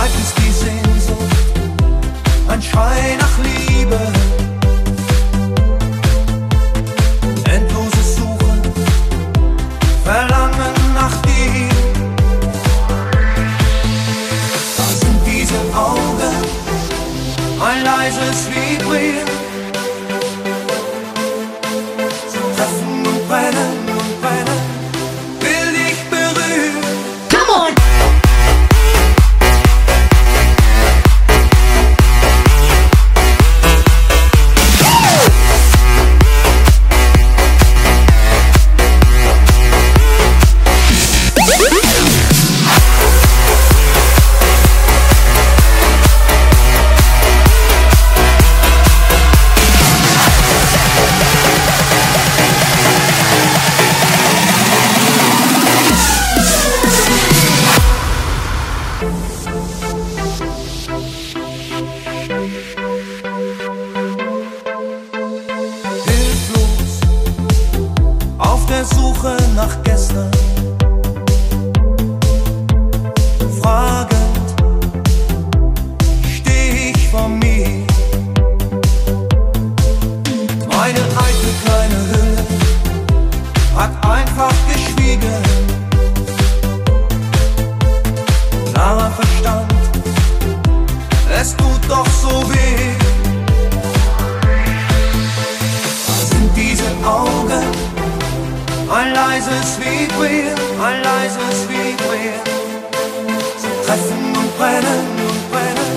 Life is Suche nach gestern. Frage ein leises Vibrieren, ein leises Vibrieren. Sie treffen und brennen und brennen.